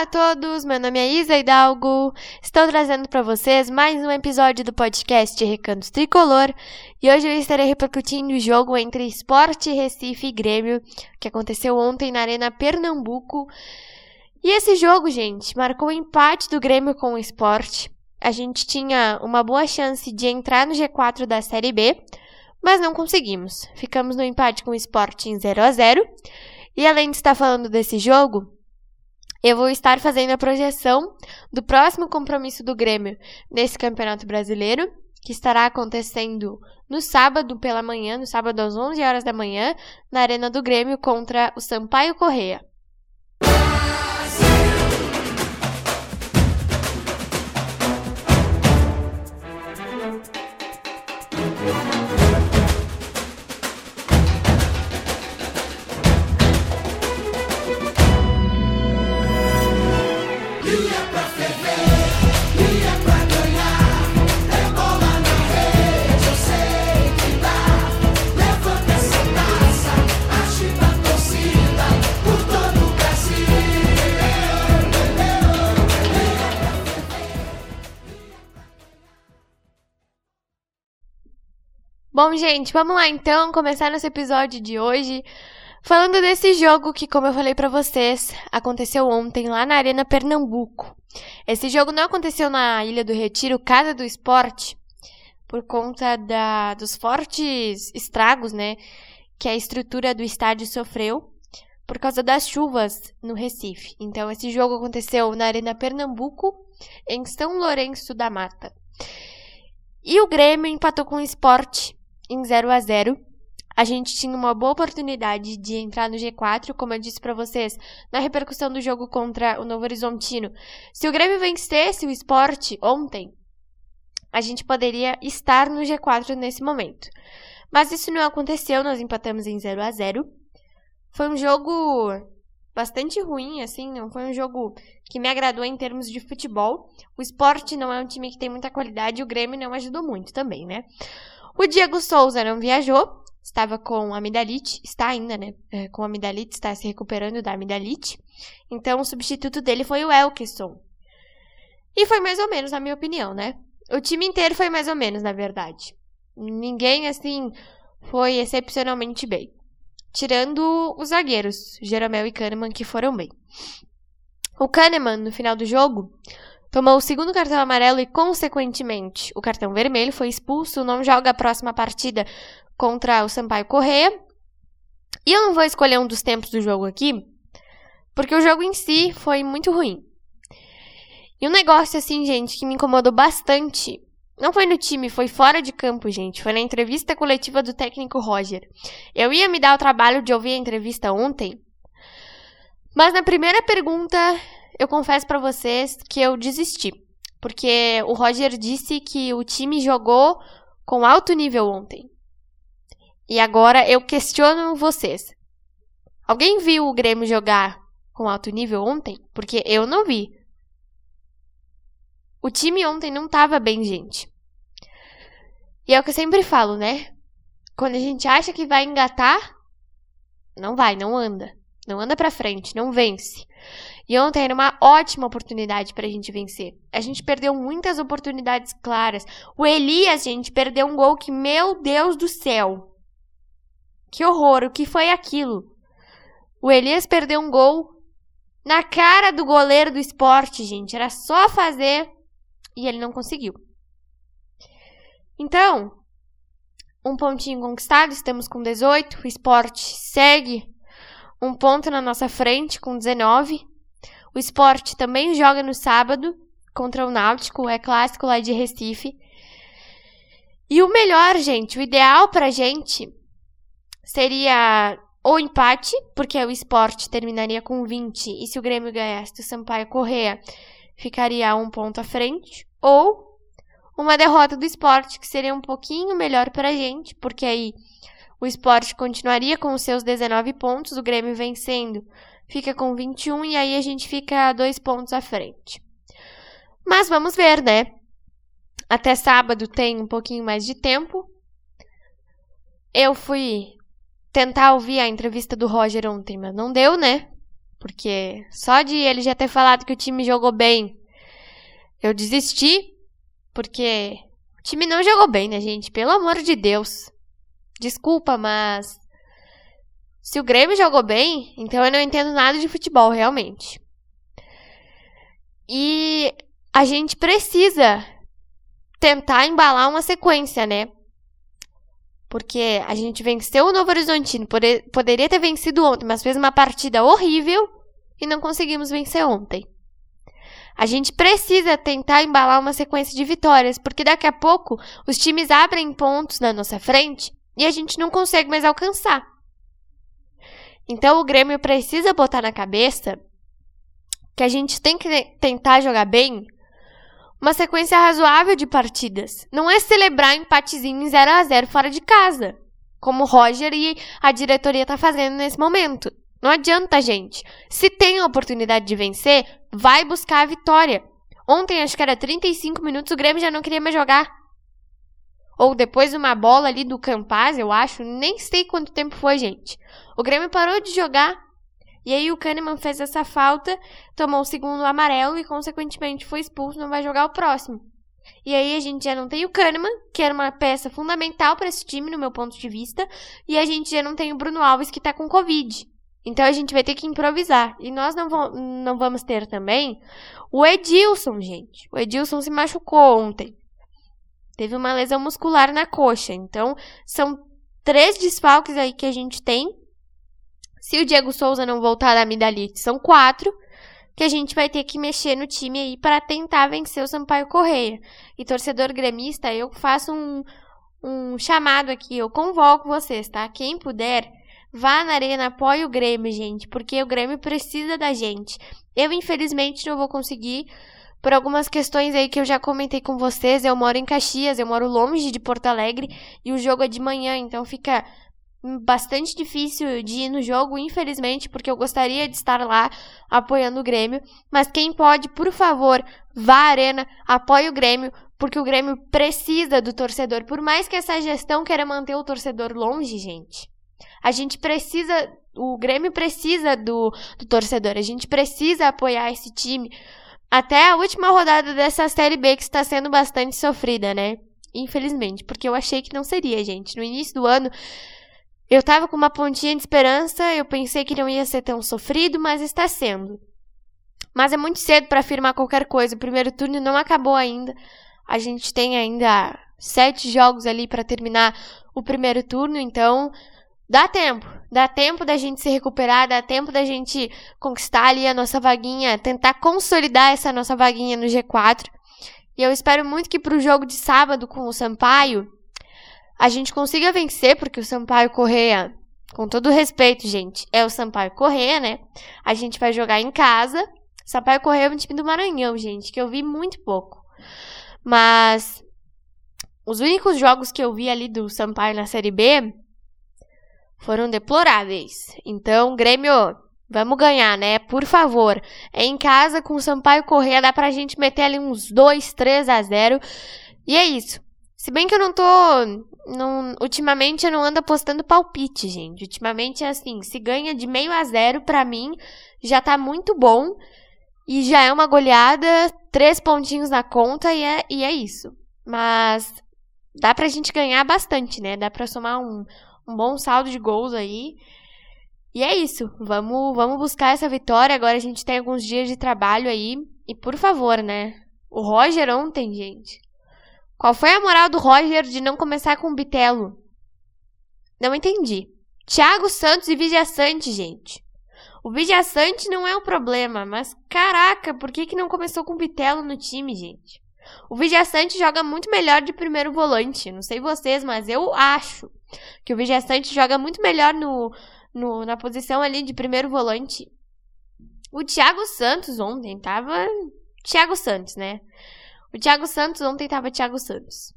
Olá a todos, meu nome é Isa Hidalgo. Estou trazendo para vocês mais um episódio do podcast Recantos Tricolor e hoje eu estarei repercutindo o jogo entre Esporte Recife e Grêmio que aconteceu ontem na Arena Pernambuco. E esse jogo, gente, marcou o empate do Grêmio com o Esporte. A gente tinha uma boa chance de entrar no G4 da Série B, mas não conseguimos. Ficamos no empate com o Esporte em 0 a 0. E além de estar falando desse jogo, eu vou estar fazendo a projeção do próximo compromisso do Grêmio nesse Campeonato Brasileiro, que estará acontecendo no sábado pela manhã, no sábado às 11 horas da manhã, na Arena do Grêmio contra o Sampaio Correia. Bom, gente, vamos lá então começar nosso episódio de hoje falando desse jogo que, como eu falei para vocês, aconteceu ontem lá na Arena Pernambuco. Esse jogo não aconteceu na Ilha do Retiro, Casa do Esporte, por conta da, dos fortes estragos, né, que a estrutura do estádio sofreu por causa das chuvas no Recife. Então, esse jogo aconteceu na Arena Pernambuco, em São Lourenço da Mata. E o Grêmio empatou com o Esporte em 0 a 0 a gente tinha uma boa oportunidade de entrar no G4, como eu disse para vocês, na repercussão do jogo contra o Novo Horizontino. Se o Grêmio vencesse o esporte ontem, a gente poderia estar no G4 nesse momento. Mas isso não aconteceu, nós empatamos em 0 a 0 Foi um jogo bastante ruim, assim, não foi um jogo que me agradou em termos de futebol. O esporte não é um time que tem muita qualidade o Grêmio não ajudou muito também, né? O Diego Souza não viajou, estava com amidalite, está ainda, né? É, com amidalite, está se recuperando da amidalite. Então, o substituto dele foi o Elkeson. E foi mais ou menos, na minha opinião, né? O time inteiro foi mais ou menos, na verdade. Ninguém, assim, foi excepcionalmente bem. Tirando os zagueiros, Jeromel e Kahneman, que foram bem. O Kahneman, no final do jogo, Tomou o segundo cartão amarelo e, consequentemente, o cartão vermelho, foi expulso, não joga a próxima partida contra o Sampaio Correia. E eu não vou escolher um dos tempos do jogo aqui, porque o jogo em si foi muito ruim. E um negócio assim, gente, que me incomodou bastante, não foi no time, foi fora de campo, gente. Foi na entrevista coletiva do técnico Roger. Eu ia me dar o trabalho de ouvir a entrevista ontem, mas na primeira pergunta eu confesso para vocês que eu desisti. Porque o Roger disse que o time jogou com alto nível ontem. E agora eu questiono vocês. Alguém viu o Grêmio jogar com alto nível ontem? Porque eu não vi. O time ontem não tava bem, gente. E é o que eu sempre falo, né? Quando a gente acha que vai engatar, não vai, não anda. Não anda pra frente, não vence. E ontem era uma ótima oportunidade para a gente vencer. A gente perdeu muitas oportunidades claras. O Elias, gente, perdeu um gol que, meu Deus do céu. Que horror, o que foi aquilo? O Elias perdeu um gol na cara do goleiro do esporte, gente. Era só fazer e ele não conseguiu. Então, um pontinho conquistado, estamos com 18. O esporte segue um ponto na nossa frente com 19. O esporte também joga no sábado contra o Náutico, é clássico lá de Recife. E o melhor, gente, o ideal pra gente seria o empate, porque o esporte terminaria com 20, e se o Grêmio ganhasse o Sampaio Correa, ficaria um ponto à frente, ou uma derrota do esporte, que seria um pouquinho melhor pra gente, porque aí o esporte continuaria com os seus 19 pontos, o Grêmio vencendo fica com 21 e aí a gente fica dois pontos à frente. Mas vamos ver, né? Até sábado tem um pouquinho mais de tempo. Eu fui tentar ouvir a entrevista do Roger ontem, mas não deu, né? Porque só de ele já ter falado que o time jogou bem, eu desisti. Porque o time não jogou bem, né, gente? Pelo amor de Deus. Desculpa, mas. Se o Grêmio jogou bem, então eu não entendo nada de futebol, realmente. E a gente precisa tentar embalar uma sequência, né? Porque a gente venceu o Novo Horizontino, poder, poderia ter vencido ontem, mas fez uma partida horrível e não conseguimos vencer ontem. A gente precisa tentar embalar uma sequência de vitórias, porque daqui a pouco os times abrem pontos na nossa frente e a gente não consegue mais alcançar. Então o Grêmio precisa botar na cabeça que a gente tem que tentar jogar bem uma sequência razoável de partidas. Não é celebrar empatezinho em 0 a 0 fora de casa, como o Roger e a diretoria tá fazendo nesse momento. Não adianta, gente. Se tem a oportunidade de vencer, vai buscar a vitória. Ontem, acho que era 35 minutos, o Grêmio já não queria mais jogar. Ou depois de uma bola ali do Campaz, eu acho, nem sei quanto tempo foi, gente. O Grêmio parou de jogar e aí o Kahneman fez essa falta, tomou o segundo amarelo e, consequentemente, foi expulso, não vai jogar o próximo. E aí a gente já não tem o Kahneman, que era uma peça fundamental para esse time, no meu ponto de vista, e a gente já não tem o Bruno Alves, que tá com Covid. Então a gente vai ter que improvisar. E nós não, não vamos ter também o Edilson, gente. O Edilson se machucou ontem. Teve uma lesão muscular na coxa. Então, são três desfalques aí que a gente tem se o Diego Souza não voltar da amidalite, são quatro que a gente vai ter que mexer no time aí para tentar vencer o Sampaio Correia. E torcedor gremista, eu faço um, um chamado aqui, eu convoco vocês, tá? Quem puder, vá na arena, apoie o Grêmio, gente, porque o Grêmio precisa da gente. Eu, infelizmente, não vou conseguir por algumas questões aí que eu já comentei com vocês. Eu moro em Caxias, eu moro longe de Porto Alegre e o jogo é de manhã, então fica bastante difícil de ir no jogo, infelizmente, porque eu gostaria de estar lá apoiando o Grêmio. Mas quem pode, por favor, vá à arena, apoie o Grêmio, porque o Grêmio precisa do torcedor. Por mais que essa gestão queira manter o torcedor longe, gente, a gente precisa. O Grêmio precisa do, do torcedor, a gente precisa apoiar esse time. Até a última rodada dessa Série B que está sendo bastante sofrida, né? Infelizmente, porque eu achei que não seria, gente. No início do ano, eu tava com uma pontinha de esperança, eu pensei que não ia ser tão sofrido, mas está sendo. Mas é muito cedo para afirmar qualquer coisa. O primeiro turno não acabou ainda. A gente tem ainda sete jogos ali para terminar o primeiro turno, então dá tempo. Dá tempo da gente se recuperar, dá tempo da gente conquistar ali a nossa vaguinha, tentar consolidar essa nossa vaguinha no G4. E eu espero muito que pro jogo de sábado com o Sampaio, a gente consiga vencer, porque o Sampaio Correia, com todo respeito, gente, é o Sampaio Correia, né? A gente vai jogar em casa. Sampaio Correia é um time do Maranhão, gente, que eu vi muito pouco. Mas os únicos jogos que eu vi ali do Sampaio na Série B foram deploráveis. Então, Grêmio, vamos ganhar, né? Por favor. É em casa com o Sampaio Correia, dá pra gente meter ali uns 2, 3 a 0. E é isso. Se bem que eu não tô. Não, ultimamente eu não ando apostando palpite, gente. Ultimamente é assim: se ganha de meio a zero, pra mim, já tá muito bom. E já é uma goleada, três pontinhos na conta e é, e é isso. Mas dá pra gente ganhar bastante, né? Dá pra somar um, um bom saldo de gols aí. E é isso. Vamos, vamos buscar essa vitória. Agora a gente tem alguns dias de trabalho aí. E por favor, né? O Roger ontem, gente. Qual foi a moral do Roger de não começar com o Bitelo? Não entendi. Thiago Santos e Vidia Sante, gente. O Vidia Sante não é um problema, mas caraca, por que, que não começou com o Bitelo no time, gente? O Vidia Sante joga muito melhor de primeiro volante. Não sei vocês, mas eu acho que o Vidia Sante joga muito melhor no, no, na posição ali de primeiro volante. O Thiago Santos ontem tava. Thiago Santos, né? O Thiago Santos ontem tava Thiago Santos.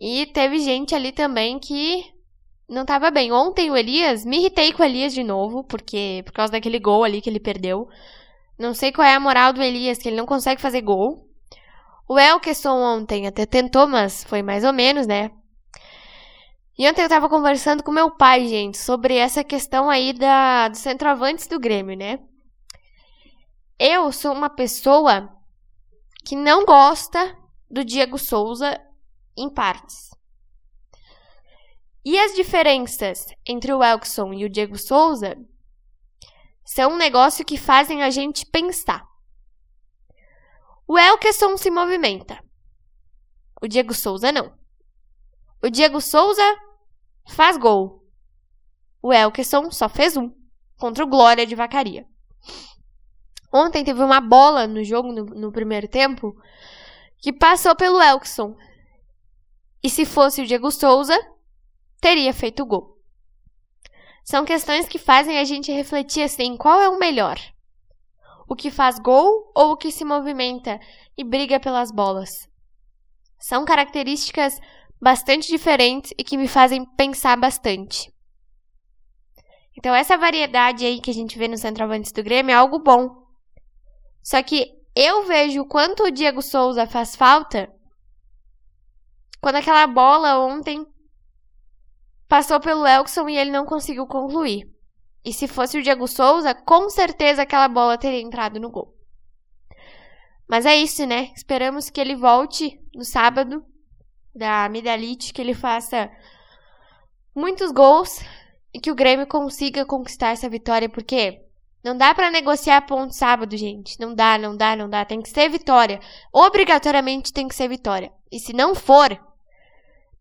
E teve gente ali também que não tava bem. Ontem o Elias, me irritei com o Elias de novo, porque por causa daquele gol ali que ele perdeu. Não sei qual é a moral do Elias, que ele não consegue fazer gol. O Elkeson ontem até tentou, mas foi mais ou menos, né? E ontem eu tava conversando com meu pai, gente, sobre essa questão aí da, dos centroavantes do Grêmio, né? Eu sou uma pessoa que não gosta do Diego Souza em partes. E as diferenças entre o Elkson e o Diego Souza são um negócio que fazem a gente pensar. O Elkerson se movimenta. O Diego Souza não. O Diego Souza faz gol. O Elkerson só fez um contra o Glória de Vacaria. Ontem teve uma bola no jogo no, no primeiro tempo que passou pelo Elkson. E se fosse o Diego Souza, teria feito o gol. São questões que fazem a gente refletir assim: qual é o melhor? O que faz gol ou o que se movimenta e briga pelas bolas? São características bastante diferentes e que me fazem pensar bastante. Então, essa variedade aí que a gente vê no centroavantes do Grêmio é algo bom. Só que eu vejo o quanto o Diego Souza faz falta quando aquela bola ontem passou pelo Elkson e ele não conseguiu concluir. E se fosse o Diego Souza, com certeza aquela bola teria entrado no gol. Mas é isso, né? Esperamos que ele volte no sábado da Midalite, que ele faça muitos gols e que o Grêmio consiga conquistar essa vitória, porque não dá para negociar ponto sábado, gente. Não dá, não dá, não dá. Tem que ser vitória. Obrigatoriamente tem que ser vitória. E se não for,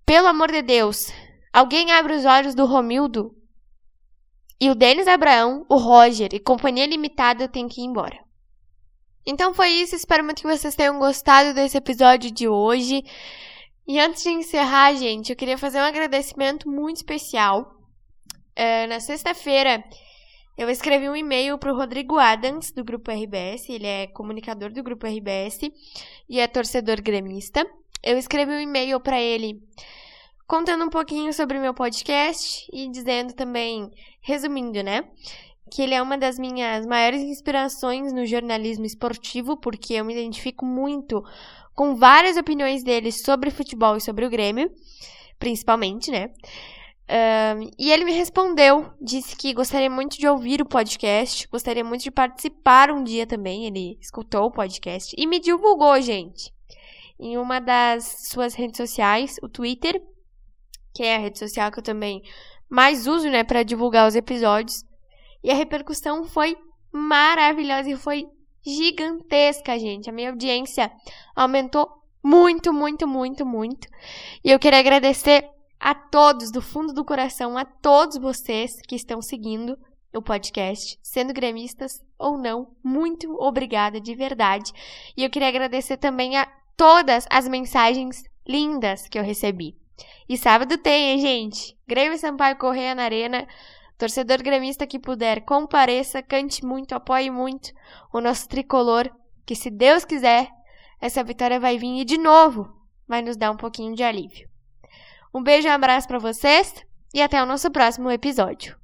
pelo amor de Deus, alguém abre os olhos do Romildo e o Denis Abraão, o Roger e Companhia Limitada tem que ir embora. Então foi isso. Espero muito que vocês tenham gostado desse episódio de hoje. E antes de encerrar, gente, eu queria fazer um agradecimento muito especial. É, na sexta-feira, eu escrevi um e-mail para o Rodrigo Adams, do Grupo RBS. Ele é comunicador do Grupo RBS e é torcedor gremista. Eu escrevi um e-mail para ele contando um pouquinho sobre o meu podcast e dizendo também, resumindo, né? Que ele é uma das minhas maiores inspirações no jornalismo esportivo, porque eu me identifico muito com várias opiniões dele sobre futebol e sobre o Grêmio, principalmente, né? Um, e ele me respondeu, disse que gostaria muito de ouvir o podcast, gostaria muito de participar um dia também. Ele escutou o podcast e me divulgou, gente, em uma das suas redes sociais, o Twitter, que é a rede social que eu também mais uso, né, para divulgar os episódios. E a repercussão foi maravilhosa e foi gigantesca, gente. A minha audiência aumentou muito, muito, muito, muito. E eu queria agradecer a todos, do fundo do coração, a todos vocês que estão seguindo o podcast, sendo gremistas ou não. Muito obrigada de verdade. E eu queria agradecer também a todas as mensagens lindas que eu recebi. E sábado tem, hein, gente? Grêmio Sampaio Correia na Arena. Torcedor gremista que puder, compareça, cante muito, apoie muito o nosso tricolor, que se Deus quiser, essa vitória vai vir e de novo vai nos dar um pouquinho de alívio. Um beijo e um abraço para vocês e até o nosso próximo episódio.